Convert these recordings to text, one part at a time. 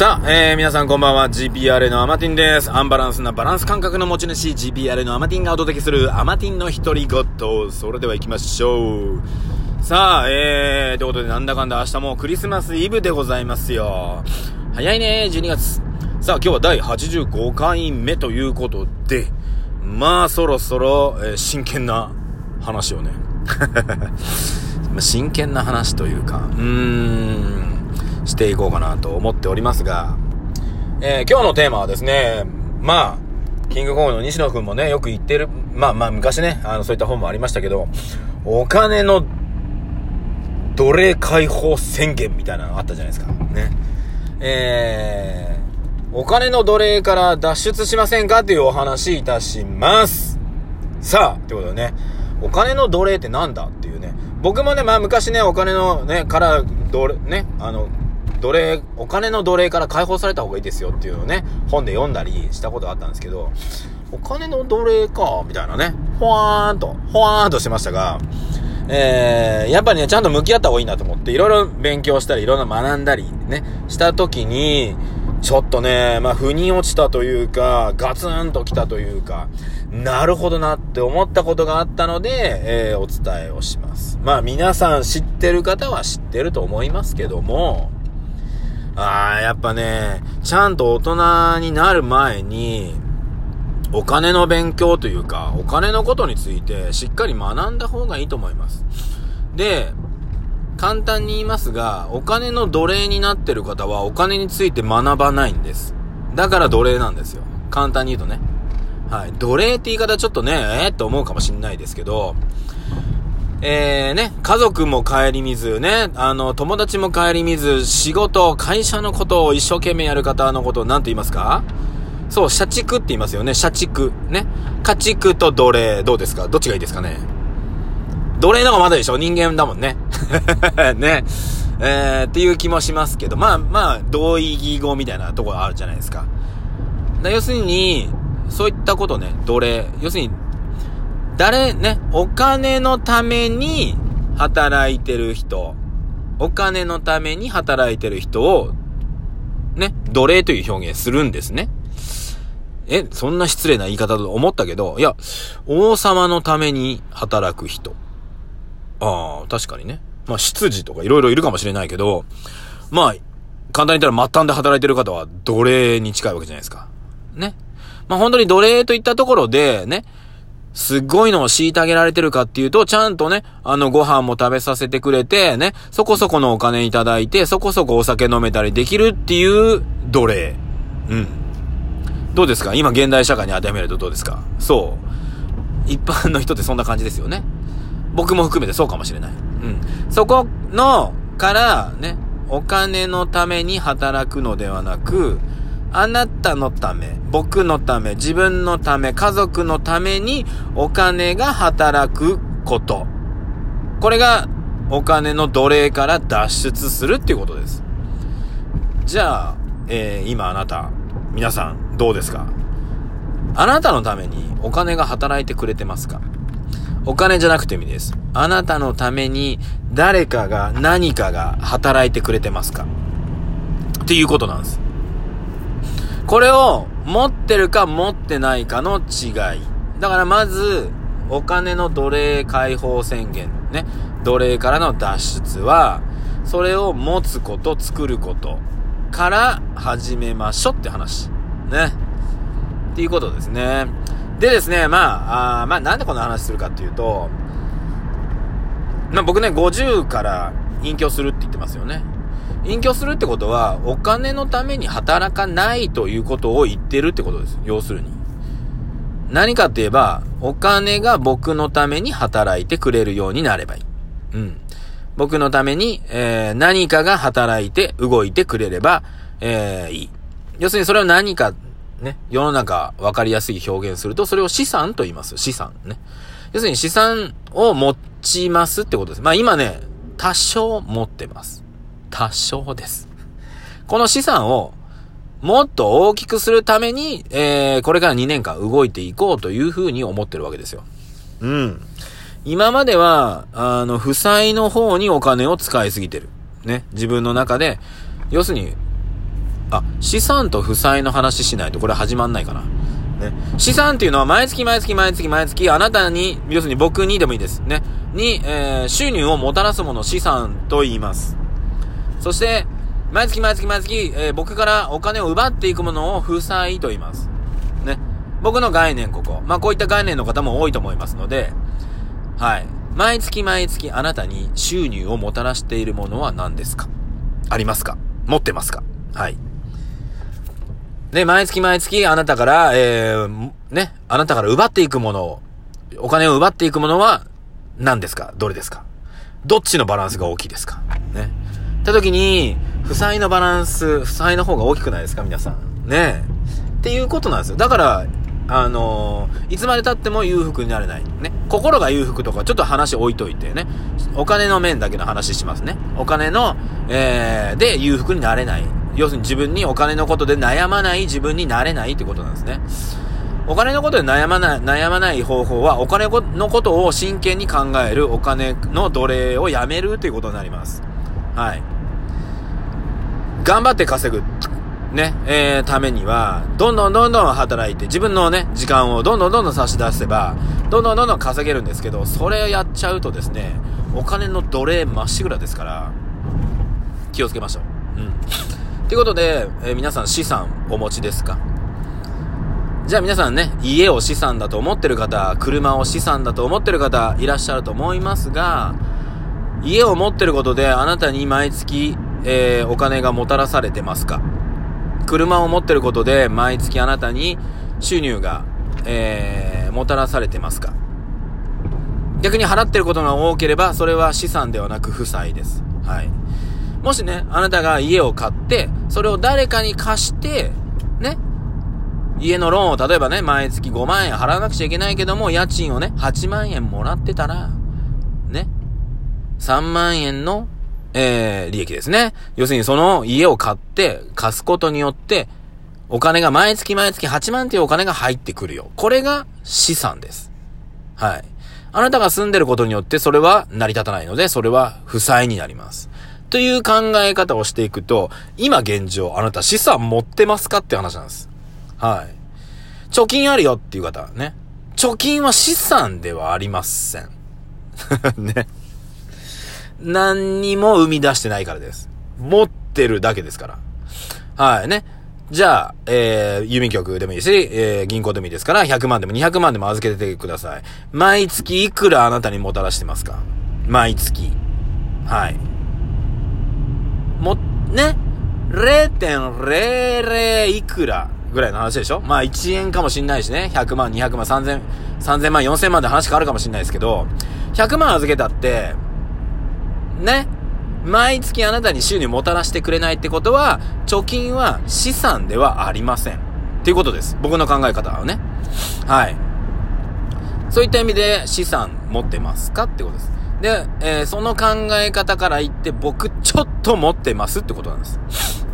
さあ、えー、皆さんこんばんは。GPR のアマティンです。アンバランスなバランス感覚の持ち主、GPR のアマティンがお届けするアマティンの独り言。それでは行きましょう。さあ、えー、ということでなんだかんだ明日もクリスマスイブでございますよ。早いね、12月。さあ、今日は第85回目ということで、まあ、そろそろ、えー、真剣な話をね。真剣な話というか、うーん、していこうかなと思っておりますが、えー、今日のテーマはですね、まあ、キングコングの西野くんもね、よく言ってる、まあまあ昔ね、あの、そういった本もありましたけど、お金の奴隷解放宣言みたいなのあったじゃないですか。ね。えー、お金の奴隷から脱出しませんかというお話いたします。さあ、ということでね、お金の奴隷ってなんだっていうね、僕もね、まあ昔ね、お金のね、から、奴隷、ね、あの、奴隷、お金の奴隷から解放された方がいいですよっていうのをね、本で読んだりしたことがあったんですけど、お金の奴隷か、みたいなね、ほわーんと、ほわーんとしてましたが、えー、やっぱりね、ちゃんと向き合った方がいいなと思って、いろいろ勉強したり、いろんな学んだり、ね、した時に、ちょっとね、まあ、腑に落ちたというか、ガツンと来たというか、なるほどなって思ったことがあったので、えー、お伝えをします。まあ、皆さん知ってる方は知ってると思いますけども、ああ、やっぱね、ちゃんと大人になる前に、お金の勉強というか、お金のことについてしっかり学んだ方がいいと思います。で、簡単に言いますが、お金の奴隷になってる方はお金について学ばないんです。だから奴隷なんですよ。簡単に言うとね。はい。奴隷って言い方ちょっとね、えー、って思うかもしんないですけど、えー、ね、家族も顧みず、ね、あの、友達も顧みず、仕事、会社のことを一生懸命やる方のことを何て言いますか？そう、社畜って言いますよね。社畜。ね。家畜と奴隷、どうですか？どっちがいいですかね？奴隷の方がまだでしょ？人間だもんね。ね。えー、っていう気もしますけど、まあまあ、同意義語みたいなところあるじゃないですか。だ要するに、そういったことね、奴隷。要するに、誰、ね、お金のために働いてる人、お金のために働いてる人を、ね、奴隷という表現するんですね。え、そんな失礼な言い方だと思ったけど、いや、王様のために働く人。ああ、確かにね。まあ、執事とか色々いるかもしれないけど、まあ、簡単に言ったら末端で働いてる方は奴隷に近いわけじゃないですか。ね。まあ、本当に奴隷といったところで、ね、すっごいのを虐げられてるかっていうと、ちゃんとね、あの、ご飯も食べさせてくれて、ね、そこそこのお金いただいて、そこそこお酒飲めたりできるっていう奴隷。うん。どうですか？今現代社会に当てはめるとどうですか？そう。一般の人ってそんな感じですよね。僕も含めてそうかもしれない。うん。そこの、から、ね、お金のために働くのではなく、あなたのため、僕のため、自分のため、家族のためにお金が働くこと。これがお金の奴隷から脱出するっていうことです。じゃあ、えー、今あなた、皆さんどうですか？あなたのためにお金が働いてくれてますか？お金じゃなくてもいいです。あなたのために誰かが何かが働いてくれてますか？っていうことなんです。これを持ってるか持ってないかの違い。だからまず、お金の奴隷解放宣言、ね。奴隷からの脱出は、それを持つこと、作ることから始めましょうって話。ね。っていうことですね。でですね、まあ、あまあなんでこの話するかっていうと、まあ僕ね、50から隠居するって言ってますよね。隠居するってことは、お金のために働かないということを言ってるってことです。要するに。何かって言えば、お金が僕のために働いてくれるようになればいい。うん。僕のために、えー、何かが働いて動いてくれれば、えー、いい。要するにそれは何か、ね、世の中分かりやすい表現すると、それを資産と言います。資産ね。要するに資産を持ちますってことです。まあ今ね、多少持ってます。多少です。この資産をもっと大きくするために、えー、これから2年間動いていこうというふうに思ってるわけですよ。うん。今までは、あの、負債の方にお金を使いすぎてる。ね。自分の中で、要するに、あ、資産と負債の話しないとこれ始まんないかな。ね。資産っていうのは毎月毎月毎月毎月あなたに、要するに僕にでもいいです。ね。に、えー、収入をもたらすものを資産と言います。そして、毎月毎月毎月、えー、僕からお金を奪っていくものを負債と言います。ね。僕の概念ここ。まあ、こういった概念の方も多いと思いますので、はい。毎月毎月あなたに収入をもたらしているものは何ですか？ありますか？持ってますか？はい。で、毎月毎月あなたから、えー、ね、あなたから奪っていくものを、お金を奪っていくものは何ですか？どれですか？どっちのバランスが大きいですか？ね。った時に、負債のバランス、負債の方が大きくないですか？皆さん。ねえっていうことなんですよ。だから、あのー、いつまで経っても裕福になれない。ね。心が裕福とか、ちょっと話置いといてね。お金の面だけの話しますね。お金の、えー、で裕福になれない。要するに自分にお金のことで悩まない自分になれないってことなんですね。お金のことで悩まない、悩まない方法は、お金のことを真剣に考えるお金の奴隷をやめるということになります。はい。頑張って稼ぐ、ね、えー、ためには、どんどんどんどん働いて、自分のね、時間をどんどんどんどん差し出せば、どんどんどんどん稼げるんですけど、それをやっちゃうとですね、お金の奴隷まっしぐらですから、気をつけましょう。うん。ということで、えー、皆さん資産お持ちですか？じゃあ皆さんね、家を資産だと思ってる方、車を資産だと思ってる方いらっしゃると思いますが、家を持ってることであなたに毎月、えー、お金がもたらされてますか？車を持ってることで毎月あなたに収入が、えー、もたらされてますか？逆に払ってることが多ければ、それは資産ではなく負債です。はい。もしね、あなたが家を買って、それを誰かに貸して、ね、家のローンを例えばね、毎月5万円払わなくちゃいけないけども、家賃をね、8万円もらってたら、ね、3万円の、えー、利益ですね。要するにその家を買って、貸すことによって、お金が毎月毎月8万っていうお金が入ってくるよ。これが資産です。はい。あなたが住んでることによってそれは成り立たないので、それは負債になります。という考え方をしていくと、今現状あなた資産持ってますかって話なんです。はい。貯金あるよっていう方はね。貯金は資産ではありません。ね。何にも生み出してないからです。持ってるだけですから。はいね。じゃあ、えー、郵便局でもいいし、えー、銀行でもいいですから、100万でも200万でも預けててください。毎月いくらあなたにもたらしてますか？毎月。はい。も、ね？0.00いくらぐらいの話でしょ？まあ1円かもしんないしね。100万、200万、3000、3000万、4000万で話変わるかもしんないですけど、100万預けたって、ね。毎月あなたに収入もたらしてくれないってことは、貯金は資産ではありません。っていうことです。僕の考え方はね。はい。そういった意味で資産持ってますか？ってことです。で、えー、その考え方から言って僕ちょっと持ってますってことなんです。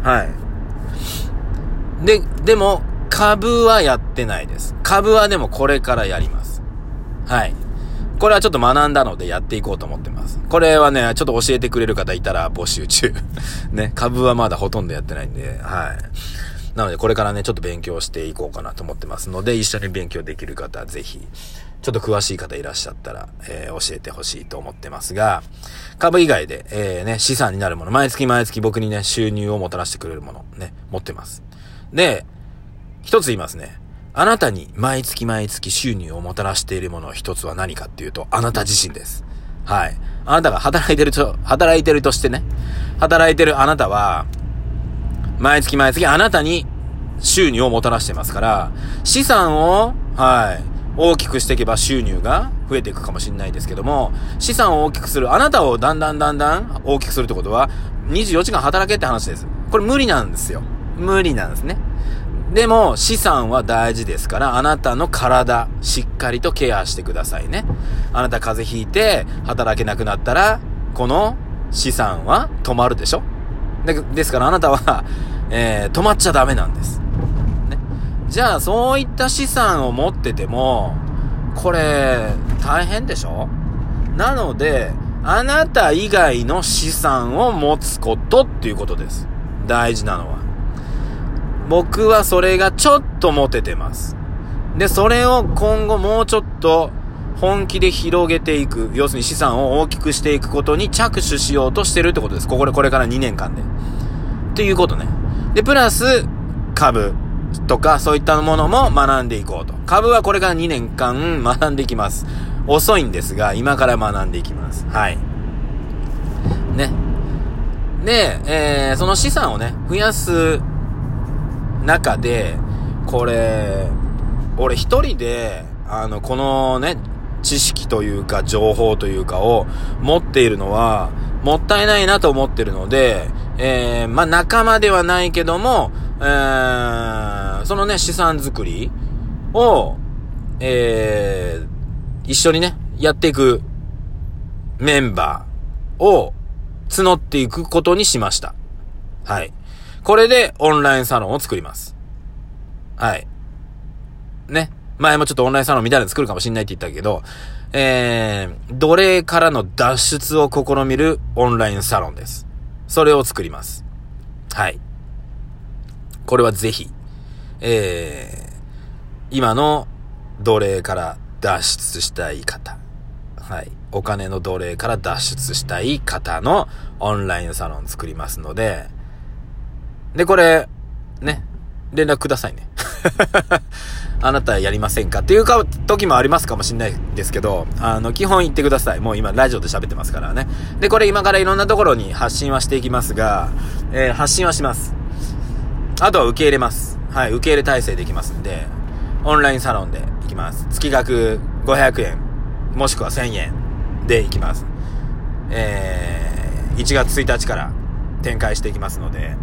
はい。で、でも、株はやってないです。株はでもこれからやります。はい。これはちょっと学んだのでやっていこうと思ってます。これはね、ちょっと教えてくれる方いたら募集中。ね、株はまだほとんどやってないんで、はい。なのでこれからね、ちょっと勉強していこうかなと思ってますので、一緒に勉強できる方、ぜひ、ちょっと詳しい方いらっしゃったら、えー、教えてほしいと思ってますが、株以外で、えー、ね、資産になるもの、毎月毎月僕にね、収入をもたらしてくれるもの、ね、持ってます。で、一つ言いますね。あなたに毎月毎月収入をもたらしているもの一つは何かっていうと、あなた自身です。はい。あなたが働いてると、働いてるとしてね、働いてるあなたは、毎月毎月あなたに収入をもたらしてますから、資産を、はい、大きくしていけば収入が増えていくかもしれないですけども、資産を大きくする、あなたをだんだんだんだん大きくするってことは、24時間働けって話です。これ無理なんですよ。無理なんですね。でも、資産は大事ですから、あなたの体、しっかりとケアしてくださいね。あなた風邪ひいて、働けなくなったら、この資産は止まるでしょでですからあなたは、えー、止まっちゃダメなんです。ね。じゃあ、そういった資産を持ってても、これ、大変でしょなので、あなた以外の資産を持つことっていうことです。大事なのは。僕はそれがちょっとモテてます。で、それを今後もうちょっと本気で広げていく、要するに資産を大きくしていくことに着手しようとしてるってことです。ここで、これから2年間で。っていうことね。で、プラス、株とかそういったものも学んでいこうと。株はこれから2年間学んでいきます。遅いんですが、今から学んでいきます。はい。ね。で、えー、その資産をね、増やす中で、これ、俺一人で、あの、このね、知識というか、情報というかを持っているのは、もったいないなと思ってるので、えー、まあ、仲間ではないけども、えー、そのね、資産作りを、えー、一緒にね、やっていくメンバーを募っていくことにしました。はい。これでオンラインサロンを作ります。はい。ね。前もちょっとオンラインサロンみたいなの作るかもしんないって言ったけど、えー、奴隷からの脱出を試みるオンラインサロンです。それを作ります。はい。これはぜひ、えー、今の奴隷から脱出したい方、はい。お金の奴隷から脱出したい方のオンラインサロン作りますので、で、これ、ね、連絡くださいね。あなたやりませんか？っていうか、時もありますかもしれないですけど、あの、基本言ってください。もう今、ラジオで喋ってますからね。で、これ今からいろんなところに発信はしていきますが、えー、発信はします。あとは受け入れます。はい、受け入れ体制できますんで、オンラインサロンで行きます。月額500円、もしくは1000円で行きます。えー、1月1日から展開していきますので、